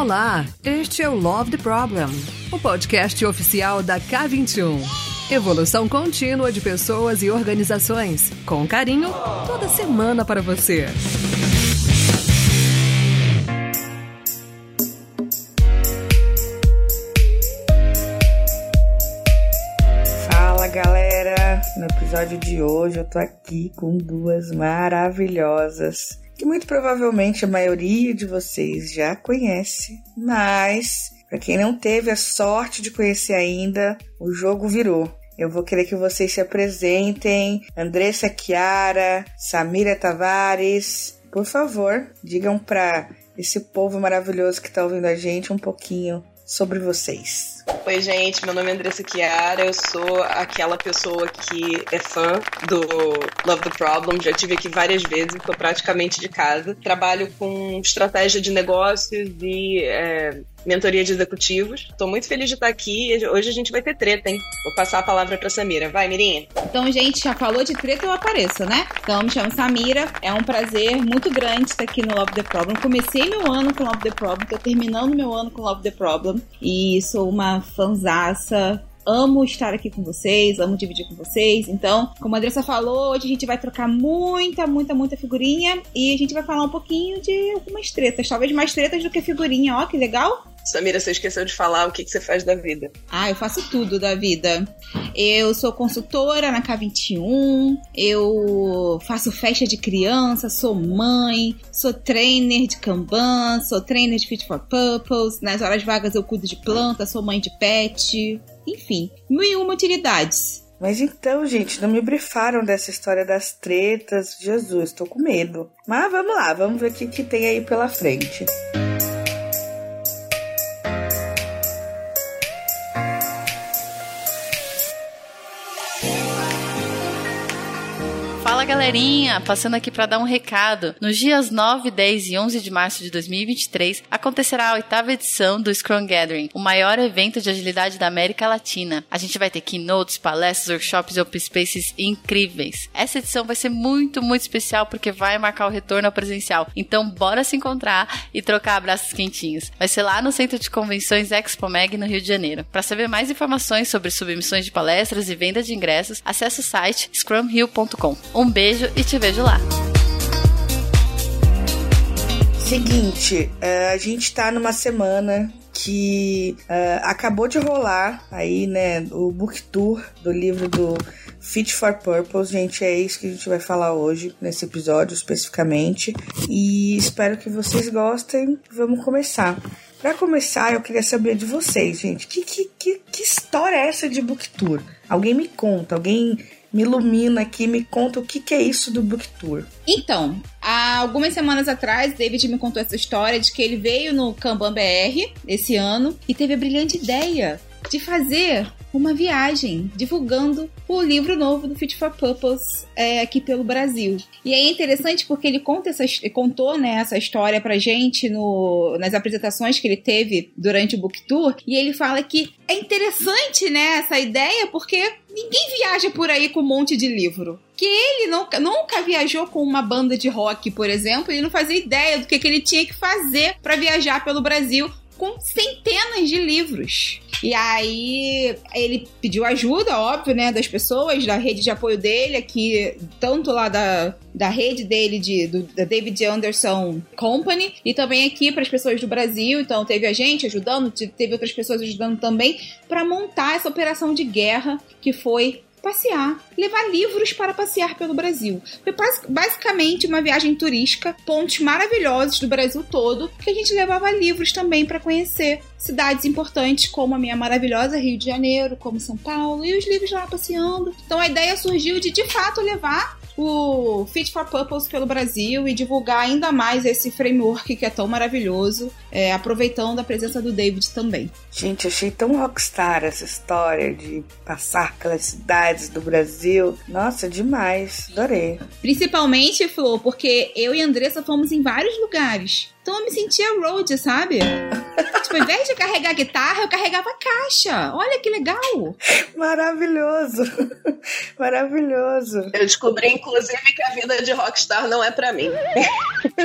Olá, este é o Love the Problem, o podcast oficial da K21. Evolução contínua de pessoas e organizações, com carinho, toda semana para você. Fala galera! No episódio de hoje eu tô aqui com duas maravilhosas que muito provavelmente a maioria de vocês já conhece, mas para quem não teve a sorte de conhecer ainda, o jogo virou. Eu vou querer que vocês se apresentem. Andressa Chiara, Samira Tavares, por favor, digam para esse povo maravilhoso que está ouvindo a gente um pouquinho sobre vocês. Oi, gente, meu nome é Andressa Chiara, eu sou aquela pessoa que é fã do Love the Problem, já tive aqui várias vezes, estou praticamente de casa. Trabalho com estratégia de negócios e é, mentoria de executivos. Estou muito feliz de estar aqui. Hoje a gente vai ter treta, hein? Vou passar a palavra para Samira. Vai, Mirinha. Então, gente, já falou de treta, eu apareço, né? Então, me chamo Samira. É um prazer muito grande estar aqui no Love the Problem. Comecei meu ano com Love the Problem, estou terminando meu ano com Love the Problem e sou uma fanzaça amo estar aqui com vocês, amo dividir com vocês. Então, como a Andressa falou, hoje a gente vai trocar muita, muita, muita figurinha e a gente vai falar um pouquinho de algumas tretas, talvez mais tretas do que figurinha. Ó, que legal! Samira, você esqueceu de falar o que, que você faz da vida. Ah, eu faço tudo da vida. Eu sou consultora na K21, eu faço festa de criança, sou mãe, sou trainer de Kanban, sou trainer de Fit for Purpose, nas horas vagas eu cuido de planta, sou mãe de pet, enfim, mil e uma utilidades. Mas então, gente, não me brifaram dessa história das tretas. Jesus, tô com medo. Mas vamos lá, vamos ver o que, que tem aí pela frente. Fala galerinha, passando aqui para dar um recado. Nos dias 9, 10 e 11 de março de 2023 acontecerá a oitava edição do Scrum Gathering, o maior evento de agilidade da América Latina. A gente vai ter keynotes, palestras, workshops e open spaces incríveis. Essa edição vai ser muito, muito especial porque vai marcar o retorno ao presencial. Então bora se encontrar e trocar abraços quentinhos. Vai ser lá no Centro de Convenções Expo Mag no Rio de Janeiro. Para saber mais informações sobre submissões de palestras e venda de ingressos, acesse o site scrumhill.com. Um beijo e te vejo lá. Seguinte, uh, a gente tá numa semana que uh, acabou de rolar aí, né, o book tour do livro do Fit for Purpose, gente, é isso que a gente vai falar hoje, nesse episódio especificamente. E espero que vocês gostem. Vamos começar. Para começar, eu queria saber de vocês, gente. Que, que, que, que história é essa de book tour? Alguém me conta, alguém me ilumina aqui, me conta o que, que é isso do Book Tour. Então, há algumas semanas atrás, David me contou essa história de que ele veio no Kanban BR esse ano e teve a brilhante ideia de fazer uma viagem divulgando o livro novo do Fit for Purpose é, aqui pelo Brasil. E é interessante porque ele conta essa, contou né, essa história pra gente no, nas apresentações que ele teve durante o Book Tour. E ele fala que é interessante né, essa ideia porque ninguém viaja por aí com um monte de livro. Que ele nunca, nunca viajou com uma banda de rock, por exemplo, ele não fazia ideia do que, que ele tinha que fazer para viajar pelo Brasil com centenas de livros. E aí ele pediu ajuda, óbvio, né, das pessoas, da rede de apoio dele, aqui, tanto lá da, da rede dele, de, do, da David Anderson Company, e também aqui para as pessoas do Brasil. Então teve a gente ajudando, teve outras pessoas ajudando também, para montar essa operação de guerra que foi passear, levar livros para passear pelo Brasil. Foi basicamente uma viagem turística, pontos maravilhosos do Brasil todo, que a gente levava livros também para conhecer cidades importantes como a minha maravilhosa Rio de Janeiro, como São Paulo, e os livros lá passeando. Então a ideia surgiu de de fato levar o Fit for Purpose pelo Brasil e divulgar ainda mais esse framework que é tão maravilhoso, é, aproveitando a presença do David também. Gente, achei tão rockstar essa história de passar pelas cidades do Brasil. Nossa, demais, adorei. Principalmente, Flor, porque eu e a Andressa fomos em vários lugares. Então eu me sentia road, sabe? Tipo, ao invés de carregar guitarra, eu carregava caixa. Olha que legal. Maravilhoso. Maravilhoso. Eu descobri, inclusive, que a vida de rockstar não é para mim.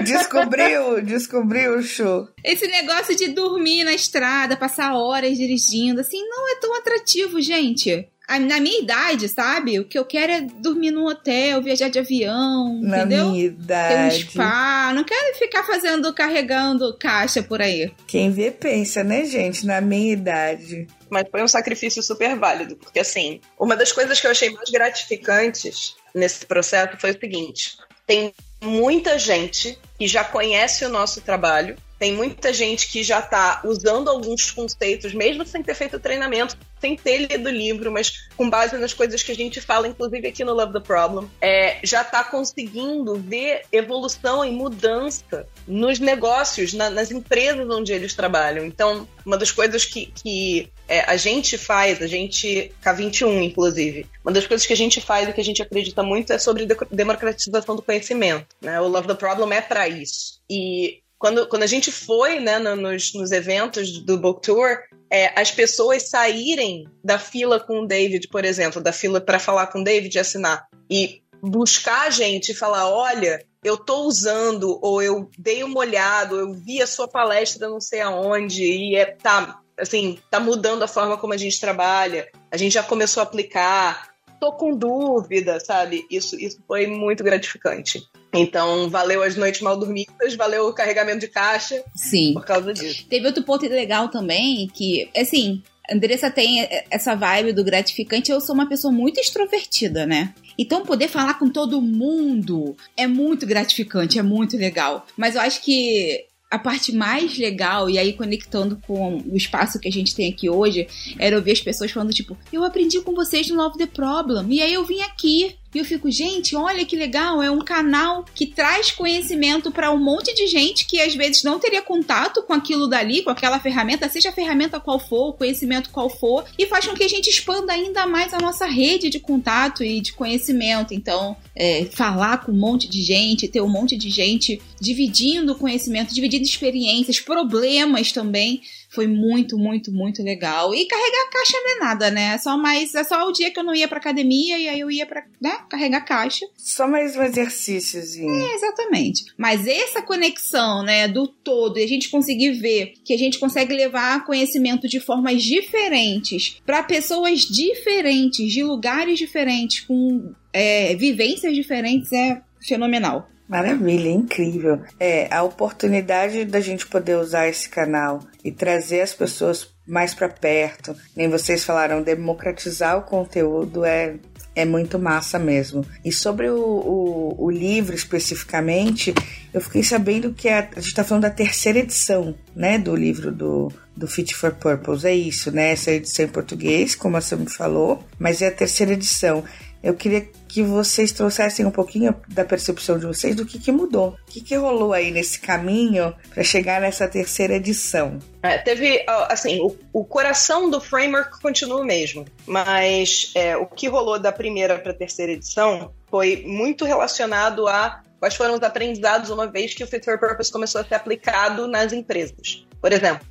Descobriu, descobriu o show. Esse negócio de dormir na estrada, passar horas dirigindo, assim, não é tão atrativo, gente na minha idade, sabe? O que eu quero é dormir num hotel, viajar de avião, na entendeu? minha idade. Ter um spa. Não quero ficar fazendo, carregando caixa por aí. Quem vê pensa, né, gente? Na minha idade. Mas foi um sacrifício super válido, porque assim, uma das coisas que eu achei mais gratificantes nesse processo foi o seguinte: tem muita gente que já conhece o nosso trabalho tem muita gente que já está usando alguns conceitos, mesmo sem ter feito treinamento, sem ter lido o livro, mas com base nas coisas que a gente fala, inclusive aqui no Love the Problem, é, já está conseguindo ver evolução e mudança nos negócios, na, nas empresas onde eles trabalham. Então, uma das coisas que, que é, a gente faz, a gente, K21 inclusive, uma das coisas que a gente faz e que a gente acredita muito é sobre democratização do conhecimento. Né? O Love the Problem é para isso. E quando, quando a gente foi né, nos, nos eventos do Book Tour, é, as pessoas saírem da fila com o David, por exemplo, da fila para falar com o David e assinar, e buscar a gente e falar: olha, eu tô usando, ou eu dei uma olhada, ou eu vi a sua palestra não sei aonde, e é, tá, assim, tá mudando a forma como a gente trabalha, a gente já começou a aplicar, tô com dúvida, sabe? Isso, isso foi muito gratificante. Então, valeu as noites mal dormidas, valeu o carregamento de caixa. Sim. Por causa disso. Teve outro ponto legal também, que, assim, a Andressa tem essa vibe do gratificante. Eu sou uma pessoa muito extrovertida, né? Então, poder falar com todo mundo é muito gratificante, é muito legal. Mas eu acho que a parte mais legal, e aí conectando com o espaço que a gente tem aqui hoje, era ouvir as pessoas falando, tipo, eu aprendi com vocês no Love the Problem, e aí eu vim aqui. E eu fico, gente, olha que legal, é um canal que traz conhecimento para um monte de gente que às vezes não teria contato com aquilo dali, com aquela ferramenta, seja a ferramenta qual for, o conhecimento qual for, e faz com que a gente expanda ainda mais a nossa rede de contato e de conhecimento. Então, é, falar com um monte de gente, ter um monte de gente dividindo conhecimento, dividindo experiências, problemas também foi muito, muito, muito legal. E carregar a caixa não é nada, né? É só mais. É só o dia que eu não ia pra academia e aí eu ia pra, né, carregar caixa. Só mais um exercíciozinho. É, exatamente. Mas essa conexão, né, do todo, e a gente conseguir ver que a gente consegue levar conhecimento de formas diferentes para pessoas diferentes, de lugares diferentes, com é, vivências diferentes, é fenomenal. Maravilha, incrível. É, a oportunidade da gente poder usar esse canal e trazer as pessoas mais para perto, nem vocês falaram, democratizar o conteúdo é, é muito massa mesmo. E sobre o, o, o livro especificamente, eu fiquei sabendo que a, a gente está falando da terceira edição, né, do livro do, do Fit for Purpose. É isso, né? Essa edição em português, como a Sam falou, mas é a terceira edição. Eu queria que vocês trouxessem um pouquinho da percepção de vocês do que, que mudou. O que, que rolou aí nesse caminho para chegar nessa terceira edição? É, teve, assim, o, o, coração do framework continua o mesmo, mas é, o que rolou da primeira para a terceira edição foi muito relacionado a quais foram os aprendizados uma vez que o Fit for Purpose começou a ser aplicado nas empresas. Por exemplo,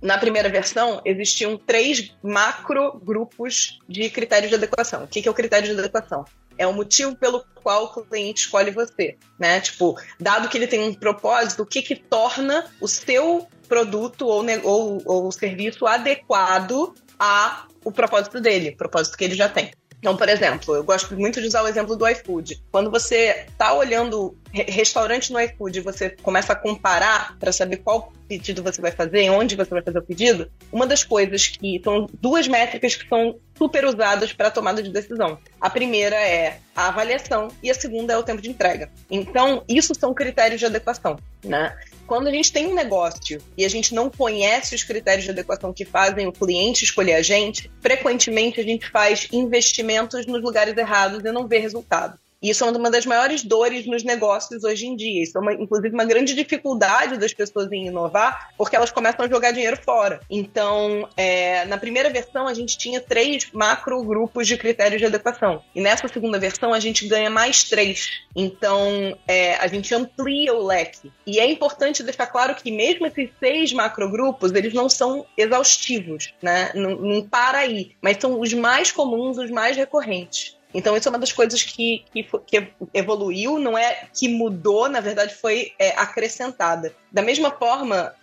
na primeira versão existiam três macro grupos de critérios de adequação. O que é o critério de adequação? É o motivo pelo qual o cliente escolhe você, né? Tipo, dado que ele tem um propósito, o que que torna o seu produto ou, ou, ou serviço adequado a o propósito dele, o propósito que ele já tem. Então, por exemplo, eu gosto muito de usar o exemplo do iFood. Quando você está olhando restaurante no iFood você começa a comparar para saber qual pedido você vai fazer, onde você vai fazer o pedido, uma das coisas que são duas métricas que são super usadas para a tomada de decisão. A primeira é a avaliação e a segunda é o tempo de entrega. Então, isso são critérios de adequação, né? quando a gente tem um negócio e a gente não conhece os critérios de adequação que fazem o cliente escolher a gente, frequentemente a gente faz investimentos nos lugares errados e não vê resultado. Isso é uma das maiores dores nos negócios hoje em dia. Isso é, uma, inclusive, uma grande dificuldade das pessoas em inovar, porque elas começam a jogar dinheiro fora. Então, é, na primeira versão, a gente tinha três macro grupos de critérios de adequação. E nessa segunda versão, a gente ganha mais três. Então, é, a gente amplia o leque. E é importante deixar claro que, mesmo esses seis macrogrupos, eles não são exaustivos, né? Não, não para aí. Mas são os mais comuns, os mais recorrentes. Então, isso é uma das coisas que, que, que, evoluiu, não é que mudou, na verdade, foi é, acrescentada. Da mesma forma,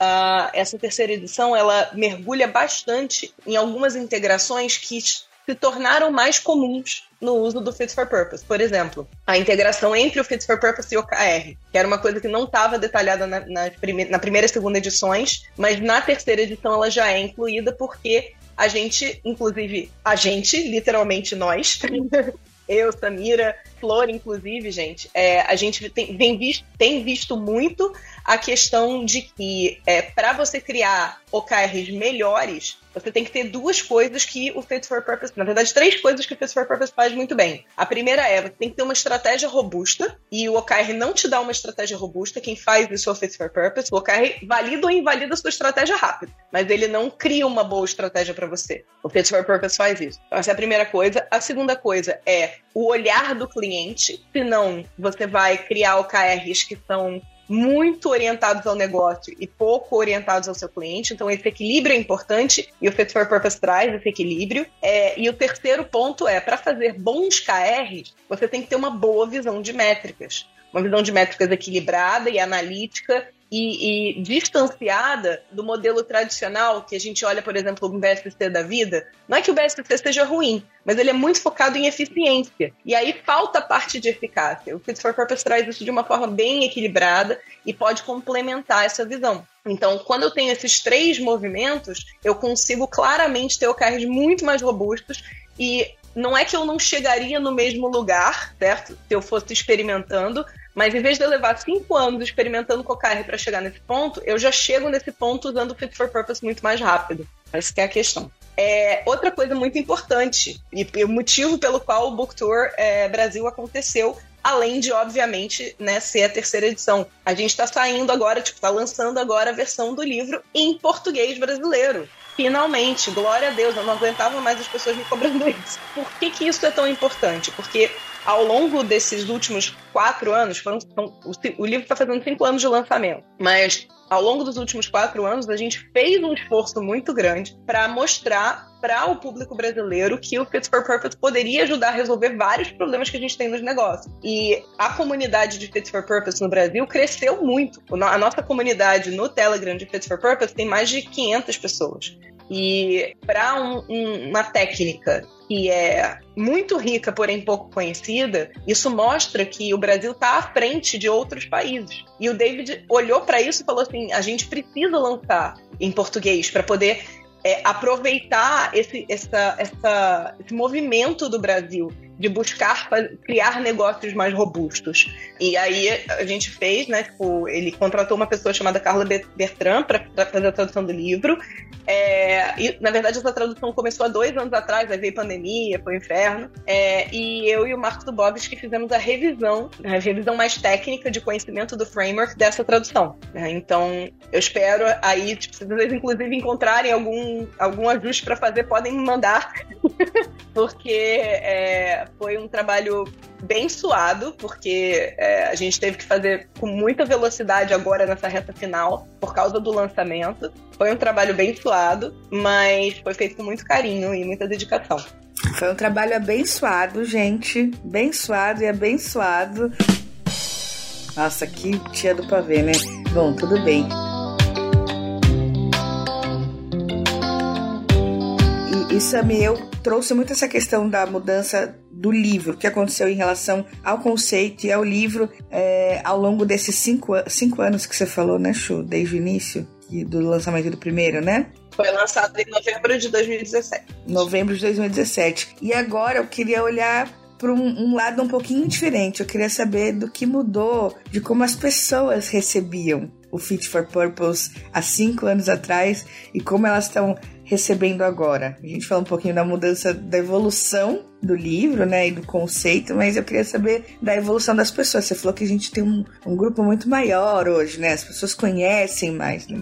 essa terceira edição ela mergulha bastante em algumas integrações que se tornaram mais comuns no uso do Fit for Purpose. Por exemplo, a integração entre o Fit for Purpose e o OKR, que era uma coisa que não estava detalhada na, na, na primeira e segunda edições, mas na terceira edição ela já é incluída porque a gente, inclusive, a gente, literalmente nós, eu, Samira, Flor, inclusive, gente, é, a gente tem, tem, visto, tem visto muito a questão de que é, para você criar OKRs melhores, você tem que ter duas coisas que o Fit for Purpose, na verdade, três coisas que o Fit for Purpose faz muito bem. A primeira é, você tem que ter uma estratégia robusta, e o OKR não te dá uma estratégia robusta, quem faz isso é o Fit for Purpose. O OKR valida ou invalida a sua estratégia rápido, mas ele não cria uma boa estratégia para você. O Fit for Purpose faz isso. Então, essa é a primeira coisa. A segunda coisa é o olhar do cliente, senão você vai criar OKRs que são muito orientados ao negócio e pouco orientados ao seu cliente. Então, esse equilíbrio é importante e o Fit for Purpose traz esse equilíbrio. É, e o terceiro ponto é: para fazer bons KRs, você tem que ter uma boa visão de métricas. Uma visão de métricas equilibrada e analítica e, e, distanciada do modelo tradicional que a gente olha, por exemplo, o BSC da vida. Não é que o BSC seja ruim, mas ele é muito focado em eficiência. E aí falta parte de eficácia. O Fit for Purpose traz isso de uma forma bem equilibrada e pode complementar essa visão. Então, quando eu tenho esses três movimentos, eu consigo claramente ter OKRs muito mais robustos e não é que eu não chegaria no mesmo lugar, certo? Se eu fosse experimentando, mas em vez de eu levar cinco anos experimentando OKR para chegar nesse ponto, eu já chego nesse ponto usando o Fit for Purpose muito mais rápido. Essa é a questão. É, outra coisa muito importante, e, e o motivo pelo qual o Book Tour é, Brasil aconteceu, além de, obviamente, né, ser a terceira edição. A gente está saindo agora, tipo, está lançando agora a versão do livro em português brasileiro. Finalmente, glória a Deus, eu não aguentava mais as pessoas me cobrando isso. Por que, que isso é tão importante? Porque ao longo desses últimos quatro anos, foram, o, o livro está fazendo cinco anos de lançamento, mas ao longo dos últimos quatro anos, a gente fez um esforço muito grande para mostrar para o público brasileiro que o Fit for Purpose poderia ajudar a resolver vários problemas que a gente tem nos negócios. E a comunidade de Fit for Purpose no Brasil cresceu muito. A nossa comunidade no Telegram de Fit for Purpose tem mais de 500 pessoas. E para um, um, uma técnica que é muito rica, porém pouco conhecida, isso mostra que o Brasil está à frente de outros países. E o David olhou para isso e falou assim: a gente precisa lançar em português para poder é, aproveitar esse, essa, essa, esse movimento do Brasil de buscar criar negócios mais robustos. E aí a gente fez, né? Tipo, ele contratou uma pessoa chamada Carla Bertrand para fazer a tradução do livro. É, e, na verdade, essa tradução começou há dois anos atrás, aí veio pandemia, foi um inferno. É, e eu e o Marcos Dubovs que fizemos a revisão, a revisão mais técnica de conhecimento do framework dessa tradução. Né? Então, eu espero aí, tipo, se vocês inclusive encontrarem algum, algum ajuste para fazer, podem me mandar, porque é, foi um trabalho bem suado, porque é, a gente teve que fazer com muita velocidade agora nessa reta final, por causa do lançamento. Foi um trabalho bem suado, mas foi feito com muito carinho e muita dedicação. Foi um trabalho abençoado, gente. Bem suado e abençoado. Nossa, que tia do pavê, né? Bom, tudo bem. E, e Sami, eu trouxe muito essa questão da mudança do livro, o que aconteceu em relação ao conceito e ao livro é, ao longo desses cinco, cinco anos que você falou, né, Chu? Desde o início do lançamento do primeiro, né? Foi lançado em novembro de 2017. Novembro de 2017. E agora eu queria olhar para um, um, lado um pouquinho diferente. Eu queria saber do que mudou, de como as pessoas recebiam o Fit for Purpose há cinco anos atrás e como elas estão recebendo agora? A gente falou um pouquinho da mudança, da evolução do livro, né, e do conceito, mas eu queria saber da evolução das pessoas. Você falou que a gente tem um, um grupo muito maior hoje, né? As pessoas conhecem mais, né?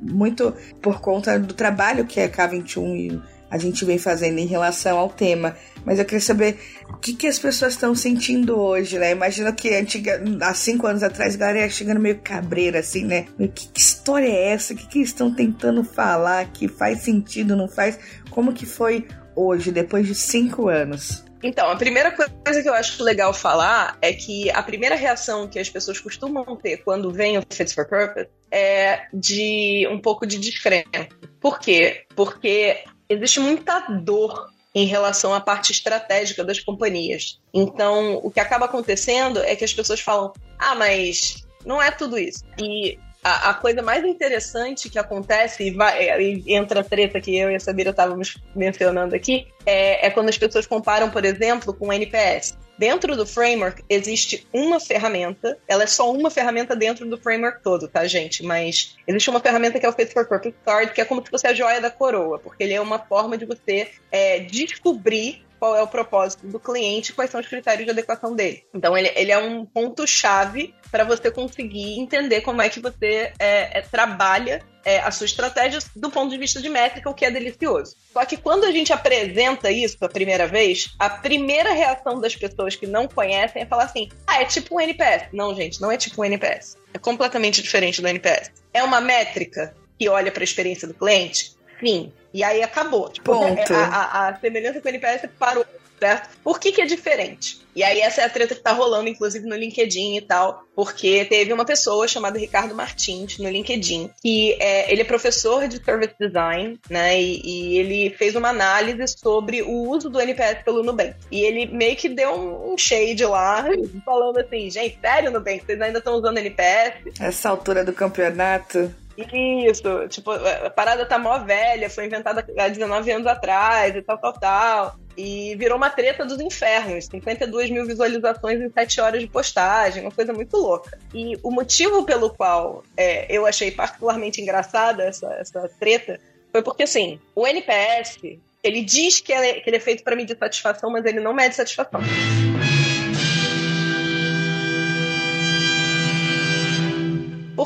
muito por conta do trabalho que é K21 e a gente vem fazendo em relação ao tema. Mas eu queria saber o que, que as pessoas estão sentindo hoje, né? Imagina que antiga, há cinco anos atrás a galera ia chegando meio cabreira, assim, né? Que, que história é essa? O que, que eles estão tentando falar? Que faz sentido, não faz? Como que foi hoje, depois de cinco anos? Então, a primeira coisa que eu acho legal falar é que a primeira reação que as pessoas costumam ter quando vem o Fits for Purpose é de um pouco de descrença. Por quê? Porque existe muita dor em relação à parte estratégica das companhias. Então, o que acaba acontecendo é que as pessoas falam: ah, mas não é tudo isso. E a, a coisa mais interessante que acontece, e, vai, e entra a treta que eu e a Sabira estávamos mencionando aqui, é, é quando as pessoas comparam, por exemplo, com o NPS. Dentro do framework existe uma ferramenta, ela é só uma ferramenta dentro do framework todo, tá, gente? Mas existe uma ferramenta que é o Fit for Purpose Card, que é como se fosse a joia da coroa, porque ele é uma forma de você é, descobrir qual é o propósito do cliente, quais são os critérios de adequação dele. Então, ele, ele é um ponto-chave para você conseguir entender como é que você é, é, trabalha é, a sua estratégia do ponto de vista de métrica, o que é delicioso. Só que quando a gente apresenta isso a primeira vez, a primeira reação das pessoas que não conhecem é falar assim: ah, é tipo um NPS. Não, gente, não é tipo um NPS. É completamente diferente do NPS. É uma métrica que olha para a experiência do cliente? Sim. E aí acabou. Tipo, Ponto. A, a, a semelhança com o NPS parou certo? Por que, que é diferente? E aí essa é a treta que tá rolando, inclusive, no LinkedIn e tal, porque teve uma pessoa chamada Ricardo Martins no LinkedIn, que é, ele é professor de Service Design, né, e, e, ele fez uma análise sobre o uso do NPS pelo Nubank. E ele meio que deu um, um shade lá, falando assim, gente, sério, Nubank, vocês ainda estão usando NPS? Essa altura do campeonato... Isso, tipo, a parada tá mó velha, foi inventada há 19 anos atrás e tal, tal, tal. E virou uma treta dos infernos. 52 mil visualizações em 7 horas de postagem, uma coisa muito louca. E o motivo pelo qual é, eu achei particularmente engraçada essa, essa treta foi porque, assim, o NPS, ele diz que, é, que ele é feito para medir satisfação, mas ele não mede satisfação.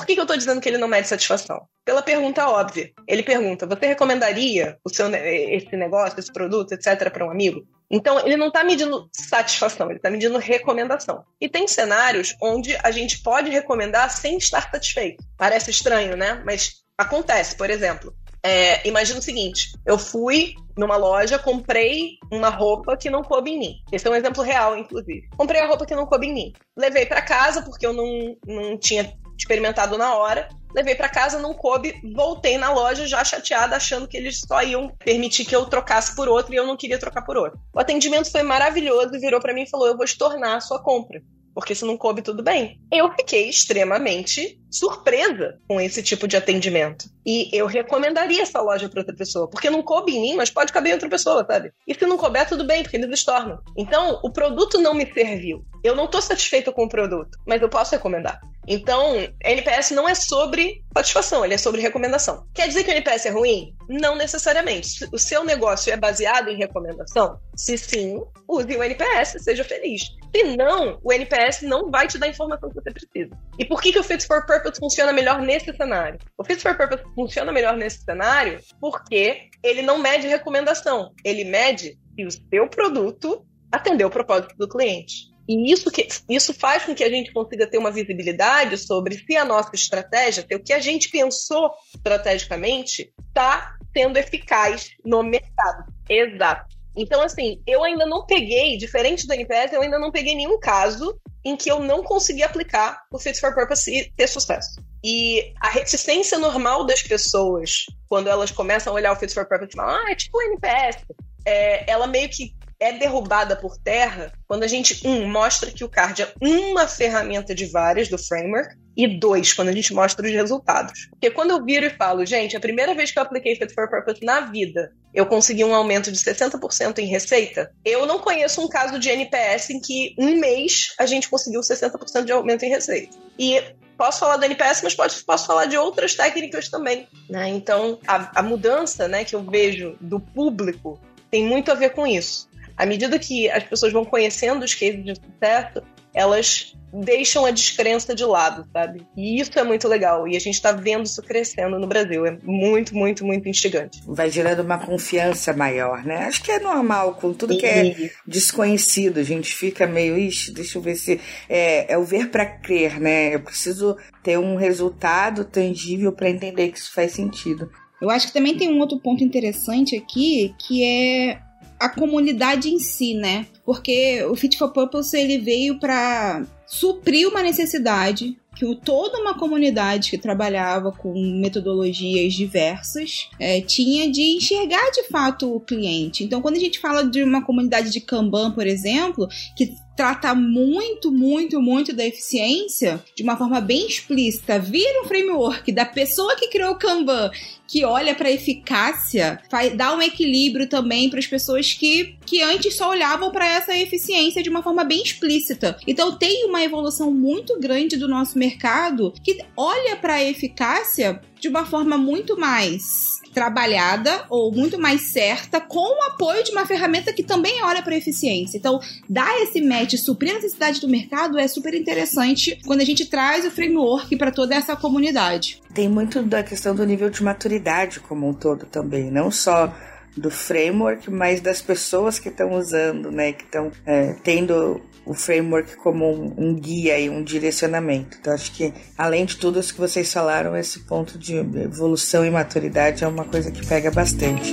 Por que, que eu estou dizendo que ele não mede satisfação? Pela pergunta óbvia. Ele pergunta: você recomendaria o seu, esse negócio, esse produto, etc., para um amigo? Então, ele não está medindo satisfação, ele está medindo recomendação. E tem cenários onde a gente pode recomendar sem estar satisfeito. Parece estranho, né? Mas acontece, por exemplo. É, imagina o seguinte: eu fui numa loja, comprei uma roupa que não coube em mim. Esse é um exemplo real, inclusive. Comprei a roupa que não coube em mim. Levei para casa porque eu não, não tinha experimentado na hora. Levei para casa, não coube, voltei na loja já chateada, achando que eles só iam permitir que eu trocasse por outro e eu não queria trocar por outro. O atendimento foi maravilhoso virou para mim e falou: Eu vou estornar a sua compra porque se não coube, tudo bem. Eu fiquei extremamente surpresa com esse tipo de atendimento. E eu recomendaria essa loja para outra pessoa, porque não coube em mim, mas pode caber em outra pessoa, sabe? E se não couber, tudo bem, porque eles estornam. Então, o produto não me serviu. Eu não estou satisfeito com o produto, mas eu posso recomendar. Então, NPS não é sobre satisfação, ele é sobre recomendação. Quer dizer que o NPS é ruim? Não necessariamente. O seu negócio é baseado em recomendação? Se sim, use o NPS, seja feliz. Se não, o NPS não vai te dar a informação que você precisa. E por que, que o Fit for Purpose funciona melhor nesse cenário? O Fit for Purpose funciona melhor nesse cenário porque ele não mede recomendação, ele mede se o seu produto atendeu o propósito do cliente. E isso, que, isso faz com que a gente consiga ter uma visibilidade sobre se a nossa estratégia, o que a gente pensou estrategicamente, está sendo eficaz no mercado. Exato. Então, assim, eu ainda não peguei, diferente do NPS, eu ainda não peguei nenhum caso em que eu não consegui aplicar o Fit for Purpose e ter sucesso. E a reticência normal das pessoas, quando elas começam a olhar o Fit for Purpose e falam, ah, é tipo o NPS, é, ela meio que é derrubada por terra quando a gente, um, mostra que o card é uma ferramenta de várias do framework, e dois, quando a gente mostra os resultados. Porque quando eu viro e falo, gente, a primeira vez que eu apliquei Fit for Purpose na vida, eu consegui um aumento de 60% em receita, eu não conheço um caso de NPS em que um mês a gente conseguiu 60% de aumento em receita. E posso falar do NPS, mas pode, posso falar de outras técnicas também. Né? Então, a, a mudança né, que eu vejo do público tem muito a ver com isso. À medida que as pessoas vão conhecendo os cases de sucesso, elas deixam a descrença de lado, sabe? E isso é muito legal. E a gente tá vendo isso crescendo no Brasil. É muito, muito, muito instigante. Vai gerando uma confiança maior, né? Acho que é normal, com tudo que é desconhecido. A gente fica meio, ixi, deixa eu ver se. É, é o ver para crer, né? Eu preciso ter um resultado tangível para entender que isso faz sentido. Eu acho que também tem um outro ponto interessante aqui, que é a comunidade em si, né? Porque o Fit for Purpose ele veio para suprir uma necessidade que toda uma comunidade que trabalhava com metodologias diversas é, tinha de enxergar de fato o cliente. Então, quando a gente fala de uma comunidade de Kanban, por exemplo, que trata muito, muito, muito da eficiência de uma forma bem explícita, vira um framework da pessoa que criou o Kanban que olha para eficácia, faz, dá um equilíbrio também para as pessoas que, que antes só olhavam para essa eficiência de uma forma bem explícita. Então tem uma evolução muito grande do nosso mercado que olha para a eficácia de uma forma muito mais trabalhada ou muito mais certa com o apoio de uma ferramenta que também olha para eficiência. Então, dar esse match, suprir a necessidade do mercado é super interessante quando a gente traz o framework para toda essa comunidade. Tem muito da questão do nível de maturidade como um todo também, não só do framework, mas das pessoas que estão usando, né, que estão é, tendo o framework como um, um, guia e um direcionamento. Então, acho que, além de tudo isso que vocês falaram, esse ponto de evolução e maturidade é uma coisa que pega bastante.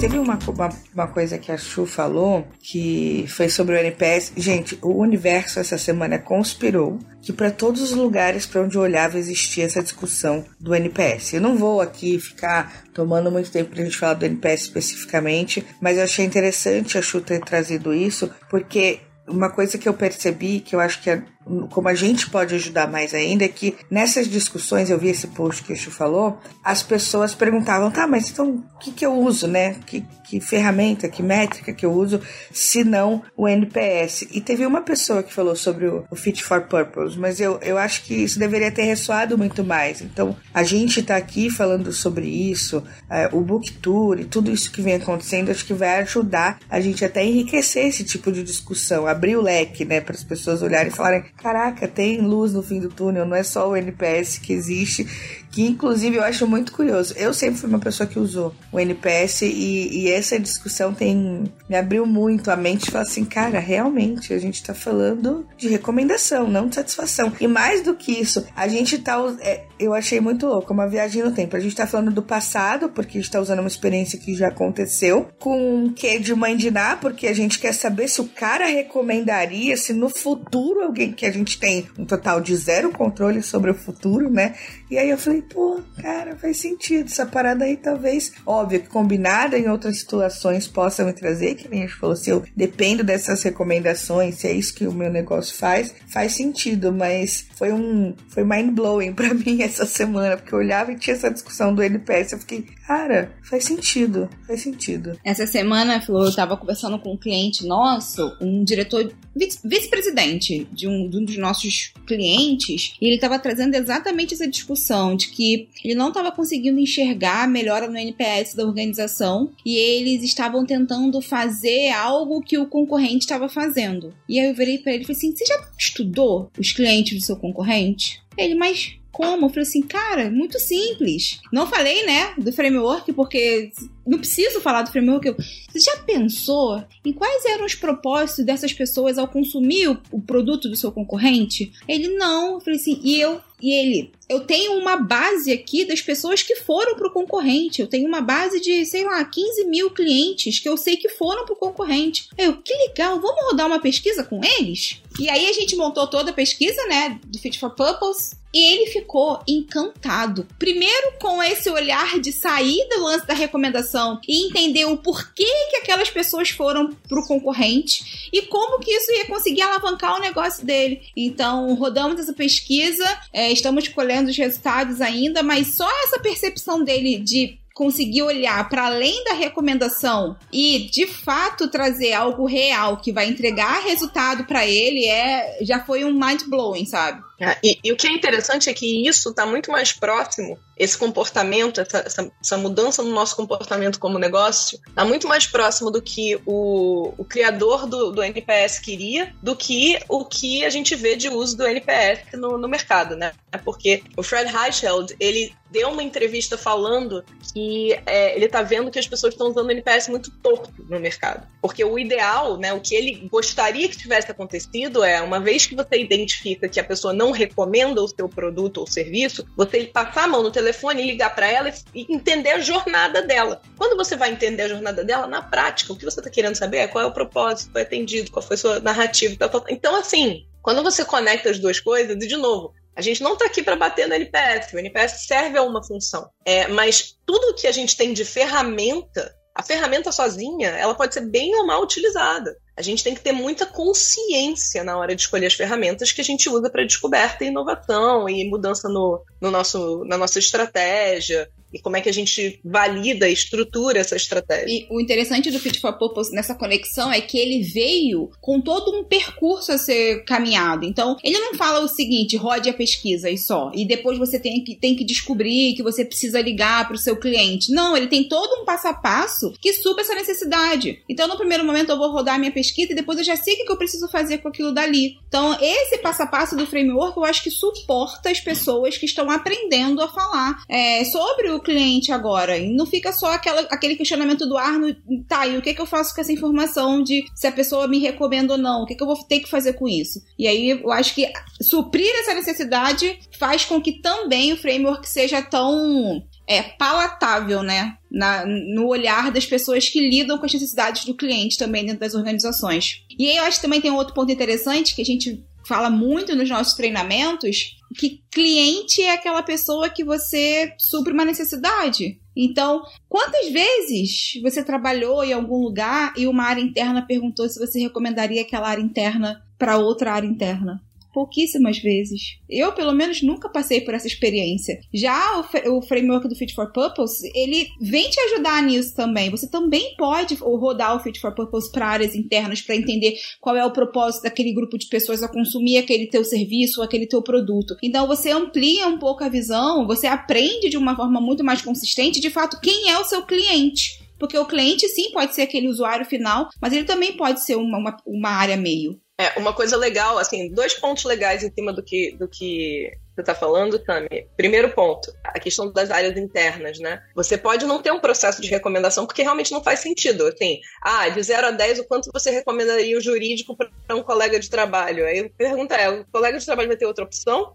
Teve uma, uma, uma, coisa que a Chu falou que foi sobre o NPS. Gente, o universo essa semana conspirou que para todos os lugares para onde eu olhava existia essa discussão do NPS. Eu não vou aqui ficar tomando muito tempo para a gente falar do NPS especificamente, mas eu achei interessante a Chu ter trazido isso, porque uma coisa que eu percebi, que eu acho que é como a gente pode ajudar mais ainda, é que nessas discussões, eu vi esse post que o Chu falou, as pessoas perguntavam, tá, mas então o que, que eu uso, né? Que, que ferramenta, que métrica que eu uso, se não o NPS? E teve uma pessoa que falou sobre o, o Fit for Purpose, mas eu, eu acho que isso deveria ter ressoado muito mais. Então, a gente tá aqui falando sobre isso, é, o Book Tour e tudo isso que vem acontecendo, acho que vai ajudar a gente até enriquecer esse tipo de discussão, abrir o leque, né, para as pessoas olharem e falarem, caraca, tem luz no fim do túnel, não é só o NPS que existe, que inclusive eu acho muito curioso. Eu sempre fui uma pessoa que usou o NPS e, e essa discussão tem me abriu muito a mente e falou assim, cara, realmente a gente tá falando de recomendação, não de satisfação. E mais do que isso, a gente tá. É, eu achei muito louco, uma viagem no tempo. A gente tá falando do passado, porque a gente tá usando uma experiência que já aconteceu, com um quê de Ná, porque a gente quer saber se o cara recomendaria, se no futuro alguém que a gente tem um total de zero controle sobre o futuro, né? E aí eu falei, pô, cara, faz sentido. Essa parada aí talvez, óbvio, que combinada em outras situações possa me trazer, que nem a gente falou, se eu dependo dessas recomendações, se é isso que o meu negócio faz, faz sentido, mas foi um foi mind blowing para mim essa semana, porque eu olhava e tinha essa discussão do NPS, eu fiquei, cara, faz sentido, faz sentido. Essa semana, Flor, eu tava conversando com um cliente nosso, um diretor vice-presidente de um, de um dos nossos clientes, e ele estava trazendo exatamente essa discussão de que ele não estava conseguindo enxergar a melhora no NPS da organização e eles estavam tentando fazer algo que o concorrente estava fazendo. E aí eu virei para ele e falei assim: Você já estudou os clientes do seu concorrente? Ele, mas como? Eu falei assim, cara, muito simples. Não falei, né, do framework, porque não preciso falar do framework. Você já pensou em quais eram os propósitos dessas pessoas ao consumir o, o produto do seu concorrente? Ele, não. Eu falei assim, e eu e ele, eu tenho uma base aqui das pessoas que foram pro concorrente. Eu tenho uma base de, sei lá, 15 mil clientes que eu sei que foram pro concorrente. Eu, que legal, vamos rodar uma pesquisa com eles? E aí a gente montou toda a pesquisa, né, do Fit for Purpose. E ele ficou encantado. Primeiro com esse olhar de sair do lance da recomendação e entender o porquê que aquelas pessoas foram pro concorrente e como que isso ia conseguir alavancar o negócio dele. Então, rodamos essa pesquisa, é, estamos colhendo os resultados ainda, mas só essa percepção dele de conseguir olhar para além da recomendação e de fato trazer algo real que vai entregar resultado para ele é já foi um mind blowing, sabe? É, e, e, o que é interessante é que isso está muito mais próximo, esse comportamento, essa, essa, essa, mudança no nosso comportamento como negócio, está muito mais próximo do que o, o criador do, do, NPS queria, do que o que a gente vê de uso do NPS no, no mercado, né? Porque o Fred Reicheld, ele deu uma entrevista falando que é, ele está vendo que as pessoas estão usando o NPS muito torto no mercado. Porque o ideal, né, o que ele gostaria que tivesse acontecido é, uma vez que você identifica que a pessoa não não recomenda o seu produto ou serviço, você passar a mão no telefone, ligar para ela e entender a jornada dela. Quando você vai entender a jornada dela, na prática, o que você está querendo saber é qual é o propósito, foi atendido, qual foi a sua narrativa. Tal, tal. Então, assim, quando você conecta as duas coisas, e de novo, a gente não está aqui para bater no NPS, o NPS serve a uma função. É, mas tudo que a gente tem de ferramenta, a ferramenta sozinha, ela pode ser bem ou mal utilizada. A gente tem que ter muita consciência na hora de escolher as ferramentas que a gente usa para descoberta e inovação e mudança no, no nosso, na nossa estratégia e como é que a gente valida estrutura essa estratégia. E o interessante do Fit for Purpose nessa conexão é que ele veio com todo um percurso a ser caminhado. Então, ele não fala o seguinte, rode a pesquisa e só, e depois você tem que, tem que descobrir que você precisa ligar para o seu cliente. Não, ele tem todo um passo a passo que supra essa necessidade. Então, no primeiro momento, eu vou rodar a minha pesquisa e depois eu já sei o que eu preciso fazer com aquilo dali. Então, esse passo a passo do framework, eu acho que suporta as pessoas que estão aprendendo a falar é, sobre o o cliente agora. E não fica só aquela, aquele questionamento do Arno, tá, e o que, que eu faço com essa informação de se a pessoa me recomenda ou não? O que, que eu vou ter que fazer com isso? E aí eu acho que suprir essa necessidade faz com que também o framework seja tão é, palatável, né? Na, no olhar das pessoas que lidam com as necessidades do cliente também dentro das organizações. E aí eu acho que também tem um outro ponto interessante que a gente fala muito nos nossos treinamentos, que cliente é aquela pessoa que você supre uma necessidade. Então, quantas vezes você trabalhou em algum lugar e uma área interna perguntou se você recomendaria aquela área interna para outra área interna? Pouquíssimas vezes. Eu, pelo menos, nunca passei por essa experiência. Já o, o framework do Fit for Purpose, ele vem te ajudar nisso também. Você também pode rodar o Fit for Purpose para áreas internas para entender qual é o propósito daquele grupo de pessoas a consumir aquele teu serviço aquele teu produto. Então você amplia um pouco a visão, você aprende de uma forma muito mais consistente, de fato, quem é o seu cliente. Porque o cliente, sim, pode ser aquele usuário final, mas ele também pode ser uma, uma, uma área meio. É, uma coisa legal, assim, dois pontos legais em cima do que, do que você está falando, Tami. Primeiro ponto, a questão das áreas internas, né? Você pode não ter um processo de recomendação porque realmente não faz sentido. Assim, ah, de 0 a 10, o quanto você recomendaria o jurídico para um colega de trabalho? Aí a pergunta é: o colega de trabalho vai ter outra opção?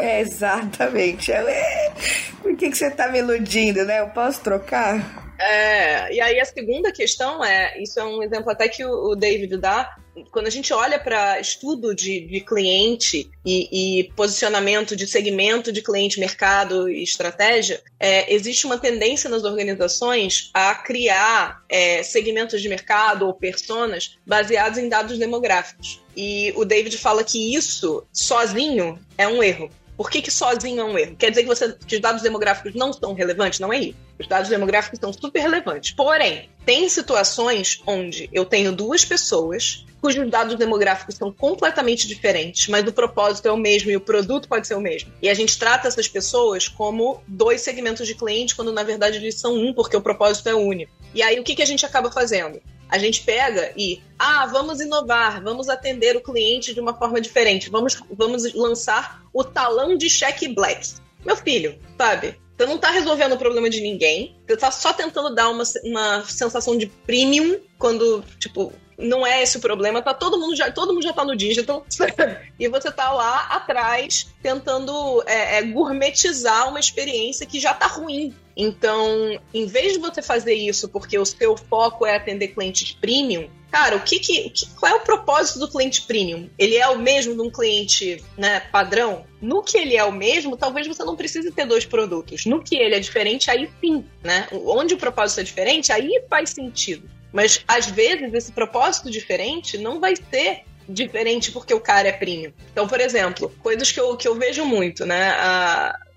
É, exatamente. É... Por que, que você está me iludindo, né? Eu posso trocar? É, e aí a segunda questão é, isso é um exemplo até que o, o David dá, quando a gente olha para estudo de, de cliente e, e, posicionamento de segmento de cliente, mercado e estratégia, é, existe uma tendência nas organizações a criar é, segmentos de mercado ou personas baseados em dados demográficos. E o David fala que isso sozinho é um erro. Por que, que sozinho é um erro? Quer dizer que, você, que os dados demográficos não são relevantes? Não é isso. Os dados demográficos são super relevantes. Porém, tem situações onde eu tenho duas pessoas cujos dados demográficos são completamente diferentes, mas o propósito é o mesmo e o produto pode ser o mesmo. E a gente trata essas pessoas como dois segmentos de cliente, quando na verdade eles são um, porque o propósito é único. E aí o que, que a gente acaba fazendo? A gente pega e, ah, vamos inovar, vamos atender o cliente de uma forma diferente, vamos, vamos lançar o talão de cheque black. Meu filho, sabe? Você não tá resolvendo o problema de ninguém, você tá só tentando dar uma, uma sensação de premium quando, tipo, não é esse o problema, tá todo mundo já, todo mundo já tá no digital, e você tá lá atrás tentando é, é, gourmetizar uma experiência que já tá ruim. Então, em vez de você fazer isso porque o seu foco é atender clientes premium, cara, o que, que, qual é o propósito do cliente premium? Ele é o mesmo de um cliente né, padrão? No que ele é o mesmo, talvez você não precise ter dois produtos. No que ele é diferente, aí sim, né? Onde o propósito é diferente, aí faz sentido. Mas às vezes esse propósito diferente não vai ser diferente porque o cara é premium. Então, por exemplo, coisas que eu, que eu vejo muito, né?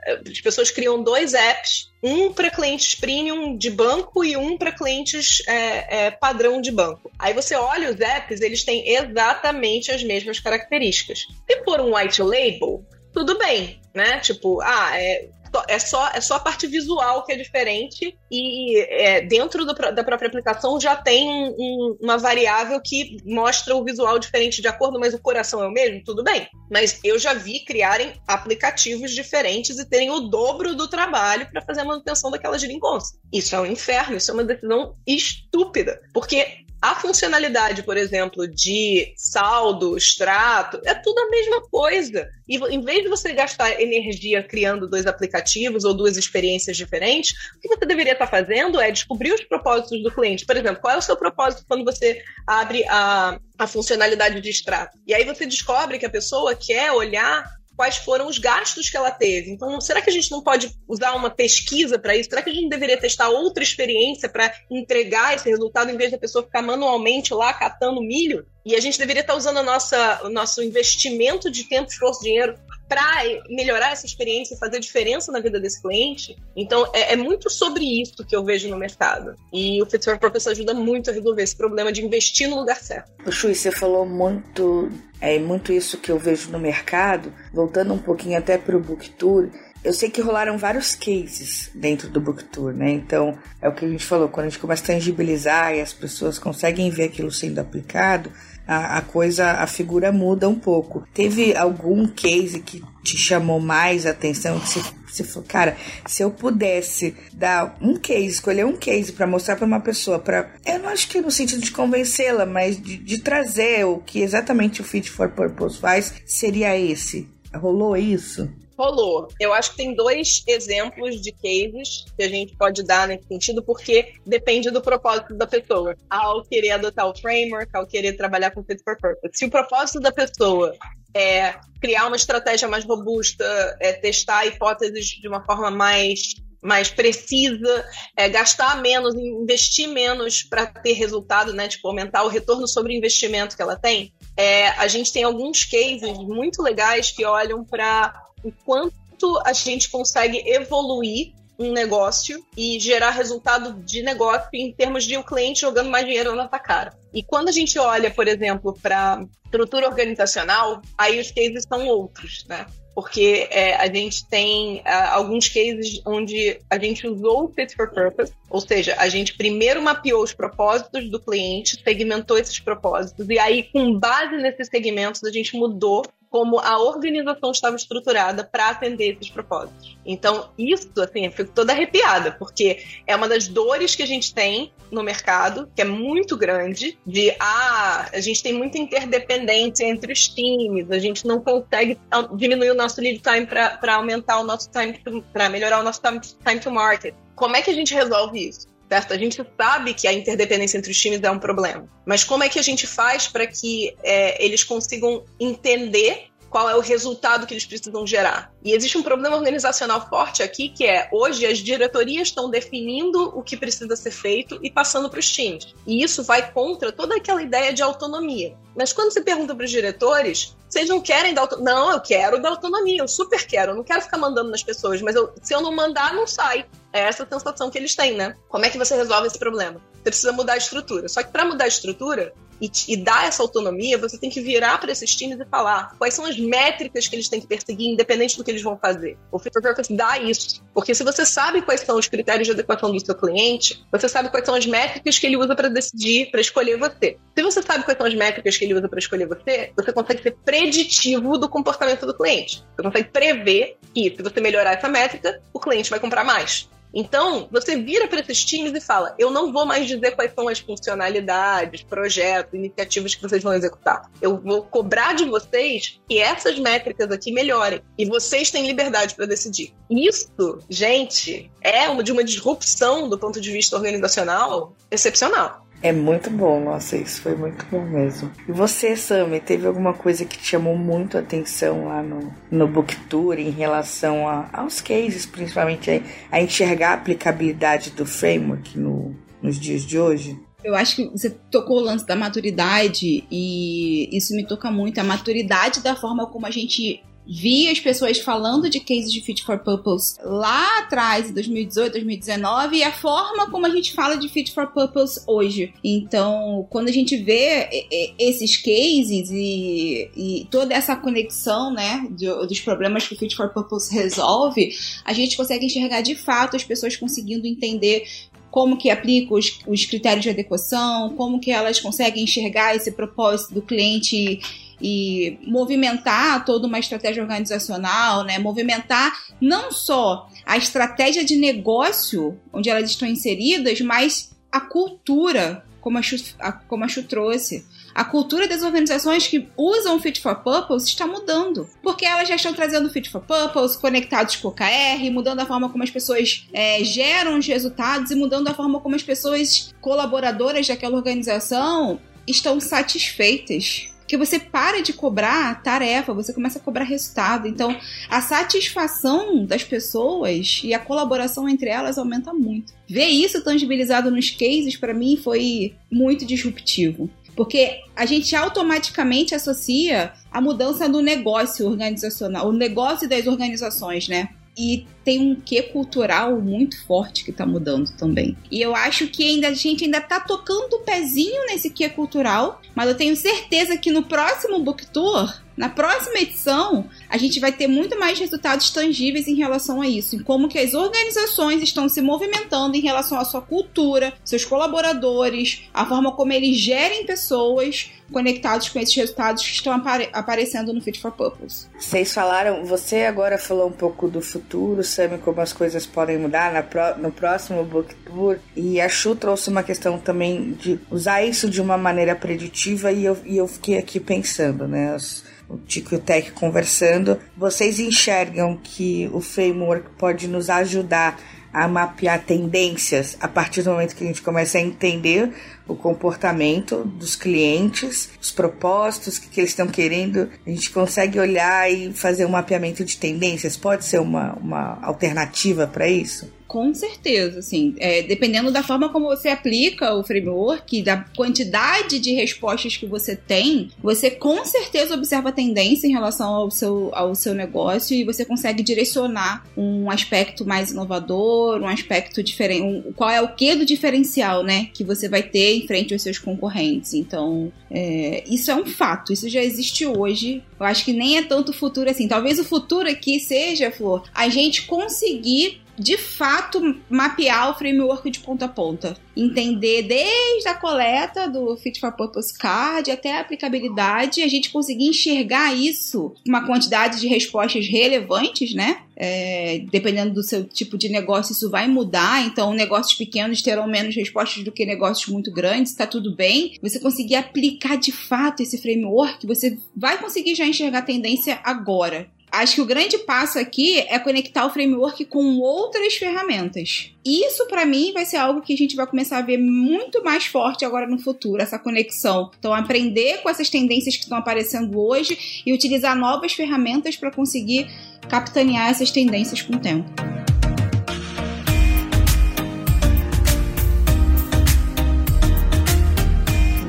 As pessoas criam dois apps, um para clientes premium de banco e um para clientes é, é, padrão de banco. Aí você olha os apps, eles têm exatamente as mesmas características. Se for um white label, tudo bem, né? Tipo, ah, é, é só, é só a parte visual que é diferente e é, dentro do, da própria aplicação já tem um, uma variável que mostra o visual diferente de acordo, mas o coração é o mesmo, tudo bem. Mas eu já vi criarem aplicativos diferentes e terem o dobro do trabalho para fazer a manutenção daquela geringonça. Isso é um inferno, isso é uma decisão estúpida, porque a funcionalidade, por exemplo, de saldo, extrato, é tudo a mesma coisa. E em vez de você gastar energia criando dois aplicativos ou duas experiências diferentes, o que você deveria estar fazendo é descobrir os propósitos do cliente. Por exemplo, qual é o seu propósito quando você abre a, a funcionalidade de extrato? E aí você descobre que a pessoa quer olhar quais foram os gastos que ela teve. Então, será que a gente não pode usar uma pesquisa para isso? Será que a gente deveria testar outra experiência para entregar esse resultado em vez da pessoa ficar manualmente lá catando milho? E a gente deveria estar tá usando a nossa, o nosso investimento de tempo, esforço, dinheiro para melhorar essa experiência e fazer diferença na vida desse cliente. Então, é, é, muito sobre isso que eu vejo no mercado. E o Fit Purpose ajuda muito a resolver esse problema de investir no lugar certo. O Chui, você falou muito, é muito isso que eu vejo no mercado, voltando um pouquinho até para o Book Tour. Eu sei que rolaram vários cases dentro do Book Tour, né? Então, é o que a gente falou, quando a gente começa a tangibilizar e as pessoas conseguem ver aquilo sendo aplicado, a, a coisa, a figura muda um pouco. Teve algum case que te chamou mais atenção? Que você, você falou, cara, se eu pudesse dar um case, escolher um case para mostrar para uma pessoa, para eu não acho que no sentido de convencê-la, mas de, de trazer o que exatamente o Fit for Purpose faz, seria esse. Rolou isso? Rolou. Eu acho que tem dois exemplos de cases que a gente pode dar nesse sentido, porque depende do propósito da pessoa. Ao querer adotar o framework, ao querer trabalhar com fit for purpose. Se o propósito da pessoa é criar uma estratégia mais robusta, é testar hipóteses de uma forma mais mais precisa, é, gastar menos, investir menos para ter resultado, né? Tipo, aumentar o retorno sobre o investimento que ela tem. É, a gente tem alguns cases muito legais que olham para o quanto a gente consegue evoluir um negócio e gerar resultado de negócio em termos de o cliente jogando mais dinheiro na tua cara. E quando a gente olha, por exemplo, para estrutura organizacional, aí os cases são outros, né? Porque é, a gente tem alguns cases onde a gente usou o Fit for Purpose, ou seja, a gente primeiro mapeou os propósitos do cliente, segmentou esses propósitos, e aí, com base nesses segmentos, a gente mudou como a organização estava estruturada para atender esses propósitos. Então, isso, assim, eu fico toda arrepiada, porque é uma das dores que a gente tem no mercado, que é muito grande, de, ah, a gente tem muita interdependência entre os times, a gente não consegue diminuir o nosso lead time para aumentar o nosso time, para melhorar o nosso time, time to market. Como é que a gente resolve isso? Certo? A gente sabe que a interdependência entre os times é um problema, mas como é que a gente faz para que é, eles consigam entender qual é o resultado que eles precisam gerar. E existe um problema organizacional forte aqui, que é hoje as diretorias estão definindo o que precisa ser feito e passando para os times. E isso vai contra toda aquela ideia de autonomia. Mas quando você pergunta para os diretores, vocês não querem dar autonomia? Não, eu quero dar autonomia, eu super quero. Eu não quero ficar mandando nas pessoas, mas eu, se eu não mandar, não sai. É essa a sensação que eles têm, né? Como é que você resolve esse problema? Você precisa mudar a estrutura. Só que para mudar a estrutura, e, e dar essa autonomia, você tem que virar para esses times e falar quais são as métricas que eles têm que perseguir, independente do que eles vão fazer. O Fit dá isso. Porque se você sabe quais são os critérios de adequação do seu cliente, você sabe quais são as métricas que ele usa para decidir, para escolher você. Se você sabe quais são as métricas que ele usa para escolher você, você consegue ser preditivo do comportamento do cliente. Você consegue prever que, se você melhorar essa métrica, o cliente vai comprar mais. Então, você vira para esses times e fala: eu não vou mais dizer quais são as funcionalidades, projetos, iniciativas que vocês vão executar. Eu vou cobrar de vocês que essas métricas aqui melhorem. E vocês têm liberdade para decidir. Isso, gente, é de uma disrupção do ponto de vista organizacional excepcional. É muito bom, nossa, isso foi muito bom mesmo. E você, Sammy, teve alguma coisa que te chamou muito a atenção lá no, no Book Tour em relação a, aos cases, principalmente a, a enxergar a aplicabilidade do framework no, nos dias de hoje? Eu acho que você tocou o lance da maturidade e isso me toca muito. A maturidade da forma como a gente vi as pessoas falando de cases de Fit for Purpose lá atrás, em 2018, 2019, e a forma como a gente fala de Fit for Purpose hoje. Então, quando a gente vê esses cases e, e toda essa conexão, né, dos problemas que o Fit for Purpose resolve, a gente consegue enxergar de fato as pessoas conseguindo entender como que aplica os, os critérios de adequação, como que elas conseguem enxergar esse propósito do cliente e movimentar toda uma estratégia organizacional, né? Movimentar não só a estratégia de negócio onde elas estão inseridas, mas a cultura, como a Chu, a, como a Chu trouxe. A cultura das organizações que usam Fit for Purpose está mudando. Porque elas já estão trazendo Fit for Purpose, conectados com o KR, mudando a forma como as pessoas é, geram os resultados e mudando a forma como as pessoas colaboradoras daquela organização estão satisfeitas que você para de cobrar tarefa, você começa a cobrar resultado. Então, a satisfação das pessoas e a colaboração entre elas aumenta muito. Ver isso tangibilizado nos cases, para mim, foi muito disruptivo. Porque a gente automaticamente associa a mudança do negócio organizacional, o negócio das organizações, né? E tem um quê cultural muito forte que tá mudando também. E eu acho que ainda a gente ainda tá tocando o pezinho nesse quê cultural, mas eu tenho certeza que no próximo book tour, na próxima edição, a gente vai ter muito mais resultados tangíveis em relação a isso, em como que as organizações estão se movimentando em relação à sua cultura, seus colaboradores, a forma como eles gerem pessoas, conectados com esses resultados que estão apare aparecendo no Fit for Purpose. Vocês falaram, você agora falou um pouco do futuro, Sammy, como as coisas podem mudar no próximo Book Tour, e a Chu trouxe uma questão também de usar isso de uma maneira preditiva, e eu, e eu fiquei aqui pensando, né? As, o Tico e o Tech conversando, vocês enxergam que o framework pode nos ajudar a mapear tendências a partir do momento que a gente começa a entender o comportamento dos clientes, os propósitos, que, que eles estão querendo. A gente consegue olhar e fazer um mapeamento de tendências. Pode ser uma, uma alternativa para isso? Com certeza, assim, é, dependendo da forma como você aplica o framework, da quantidade de respostas que você tem, você com certeza observa a tendência em relação ao seu, ao seu negócio e você consegue direcionar um aspecto mais inovador, um aspecto diferente, um, qual é o que do diferencial, né, que você vai ter em frente aos seus concorrentes. Então, é, isso é um fato, isso já existe hoje. Eu acho que nem é tanto futuro assim. Talvez o futuro aqui seja, Flor, a gente conseguir de fato mapear o framework de ponta a ponta. Entender desde a coleta do Fit for Purpose Card até a aplicabilidade, a gente conseguir enxergar isso, uma quantidade de respostas relevantes, né? É, dependendo do seu tipo de negócio, isso vai mudar. Então, negócios pequenos terão menos respostas do que negócios muito grandes, tá tudo bem. Você conseguir aplicar de fato esse framework, você vai conseguir já enxergar a tendência agora. Acho que o grande passo aqui é conectar o framework com outras ferramentas. Isso, para mim, vai ser algo que a gente vai começar a ver muito mais forte agora no futuro, essa conexão. Então, aprender com essas tendências que estão aparecendo hoje e utilizar novas ferramentas para conseguir capitanear essas tendências com o tempo.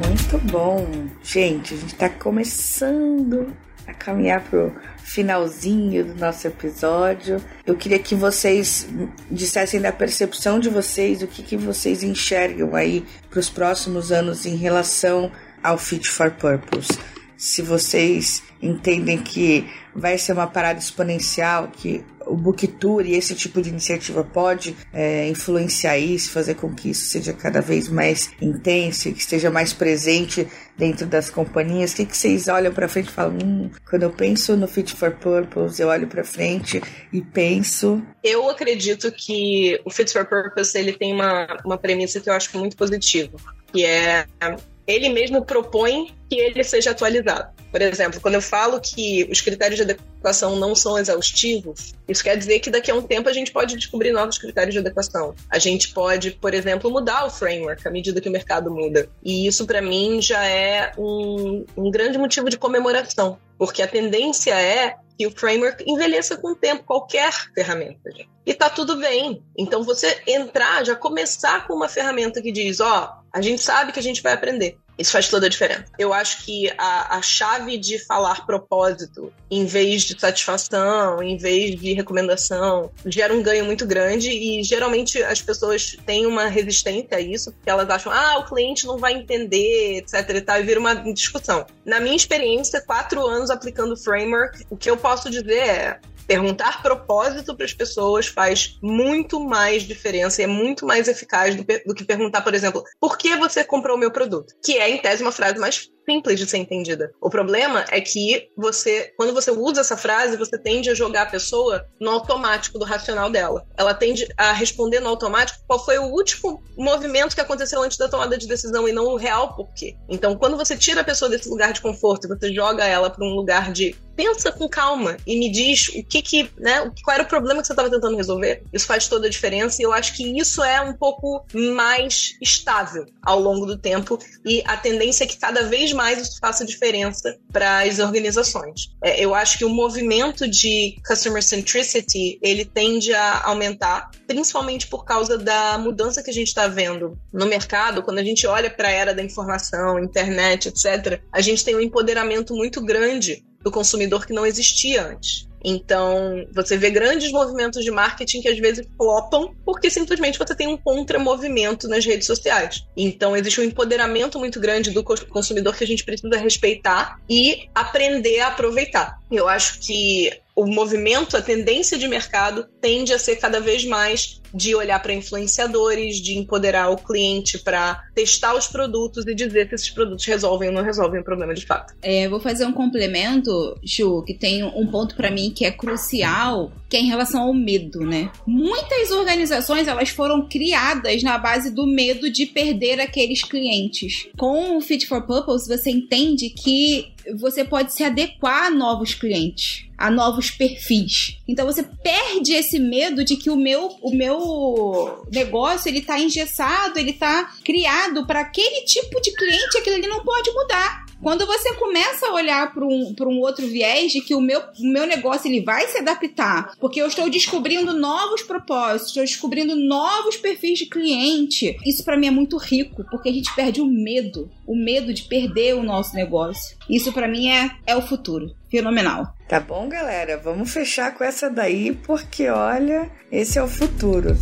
Muito bom. Gente, a gente está começando a caminhar pro finalzinho do nosso episódio. Eu queria que vocês dissessem da percepção de vocês, o que, que vocês enxergam aí para os próximos anos em relação ao Fit for Purpose. Se vocês entendem que vai ser uma parada exponencial, que o Book Tour e esse tipo de iniciativa pode é, influenciar isso, fazer com que isso seja cada vez mais intenso e que esteja mais presente dentro das companhias? O que, que vocês olham para frente e falam? Hum, quando eu penso no Fit for Purpose, eu olho para frente e penso. Eu acredito que o Fit for Purpose ele tem uma, uma premissa que eu acho muito positiva, que é ele mesmo propõe que ele seja atualizado. Por exemplo, quando eu falo que os critérios de adequação não são exaustivos, isso quer dizer que daqui a um tempo a gente pode descobrir novos critérios de adequação. A gente pode, por exemplo, mudar o framework à medida que o mercado muda. E isso, para mim, já é um, um grande motivo de comemoração, porque a tendência é que o framework envelheça com o tempo, qualquer ferramenta. E tá tudo bem. Então você entrar, já começar com uma ferramenta que diz, ó, oh, a gente sabe que a gente vai aprender. Isso faz toda a diferença. Eu acho que a, a chave de falar propósito, em vez de satisfação, em vez de recomendação, gera um ganho muito grande e geralmente as pessoas têm uma resistência a isso, porque elas acham, ah, o cliente não vai entender, etc e tal, e vira uma discussão. Na minha experiência, quatro anos aplicando framework, o que eu posso dizer é, Perguntar propósito para as pessoas faz muito mais diferença e é muito mais eficaz do, do, que perguntar, por exemplo, por que você comprou o meu produto? Que é, em tese, uma frase mais simples de ser entendida. O problema é que você, quando você usa essa frase, você tende a jogar a pessoa no automático do racional dela. Ela tende a responder no automático qual foi o último movimento que aconteceu antes da tomada de decisão e não o real porquê. Então, quando você tira a pessoa desse lugar de conforto e você joga ela para um lugar de pensa com calma e me diz o que que, né, qual era o problema que você estava tentando resolver. Isso faz toda a diferença e eu acho que isso é um pouco mais estável ao longo do tempo e a tendência é que cada vez mais isso faça diferença para as organizações. É, eu acho que o movimento de customer centricity ele tende a aumentar, principalmente por causa da mudança que a gente está vendo no mercado. Quando a gente olha para a era da informação, internet, etc., a gente tem um empoderamento muito grande do consumidor que não existia antes. Então, você vê grandes movimentos de marketing que às vezes flopam porque simplesmente você tem um contramovimento nas redes sociais. Então, existe um empoderamento muito grande do consumidor que a gente precisa respeitar e aprender a aproveitar. Eu acho que o movimento, a tendência de mercado tende a ser cada vez mais de olhar para influenciadores, de empoderar o cliente para testar os produtos e dizer se esses produtos resolvem ou não resolvem o problema de fato. É, vou fazer um complemento, Chu, que tem um ponto para mim que é crucial, que é em relação ao medo, né? Muitas organizações elas foram criadas na base do medo de perder aqueles clientes. Com o Fit for Purpose, você entende que você pode se adequar a novos clientes, a novos perfis. Então você perde esse medo de que o meu, o meu negócio ele tá engessado, ele tá criado para aquele tipo de cliente, aquilo ali não pode mudar. Quando você começa a olhar para um, um outro viés de que o meu, o meu negócio ele vai se adaptar, porque eu estou descobrindo novos propósitos, estou descobrindo novos perfis de cliente, isso para mim é muito rico, porque a gente perde o medo, o medo de perder o nosso negócio. Isso para mim é, é o futuro. Fenomenal. Tá bom, galera? Vamos fechar com essa daí, porque olha, esse é o futuro.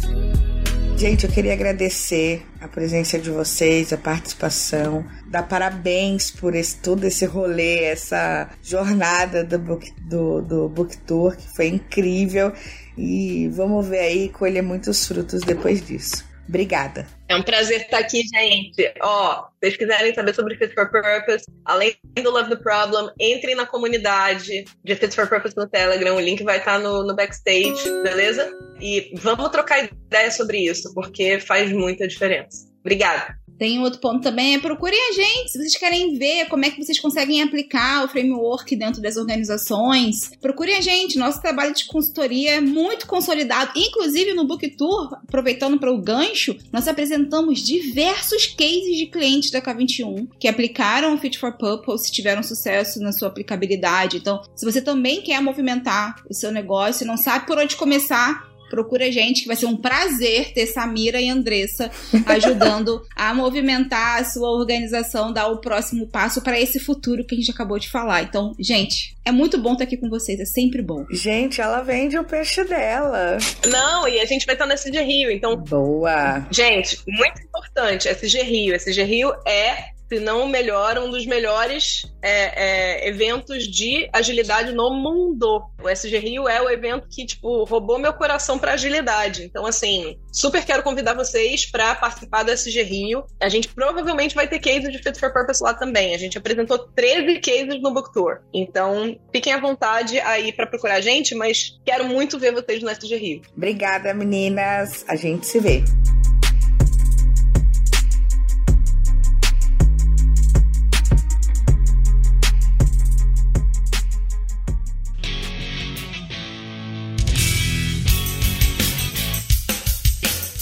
Gente, eu queria agradecer a presença de vocês, a participação, dar parabéns por esse, todo esse rolê, essa jornada do book, do, do book Tour, que foi incrível. E vamos ver aí colher muitos frutos depois disso. Obrigada. É um prazer estar aqui, gente. Ó, se vocês quiserem saber sobre Fit for Purpose, além do Love the Problem, entrem na comunidade de Fit for Purpose no Telegram. O link vai estar no, no backstage, beleza? E vamos trocar ideia sobre isso, porque faz muita diferença. Obrigada. Tem outro ponto também, é procurem a gente. Se vocês querem ver como é que vocês conseguem aplicar o framework dentro das organizações, procurem a gente. Nosso trabalho de consultoria é muito consolidado. Inclusive no Book Tour, aproveitando para o gancho, nós apresentamos diversos cases de clientes da K21 que aplicaram o Fit for Purpose tiveram sucesso na sua aplicabilidade. Então, se você também quer movimentar o seu negócio e não sabe por onde começar, procura a gente, que vai ser um prazer ter Samira e Andressa ajudando a movimentar a sua organização, dar o próximo passo para esse futuro que a gente acabou de falar. Então, gente, é muito bom estar aqui com vocês, é sempre bom. Gente, ela vende o peixe dela. Não, e a gente vai estar no SG Rio, então. Boa! Gente, muito importante, SG Rio. SG Rio é se não o melhor, um dos melhores é, é, eventos de agilidade no mundo. O SG Rio é o evento que, tipo, roubou meu coração para agilidade. Então, assim, super quero convidar vocês para participar do SG Rio. A gente provavelmente vai ter cases de Fit for Purpose lá também. A gente apresentou 13 cases no Book Tour. Então, fiquem à vontade aí para procurar a gente, mas quero muito ver vocês no SG Rio. Obrigada, meninas. A gente se vê.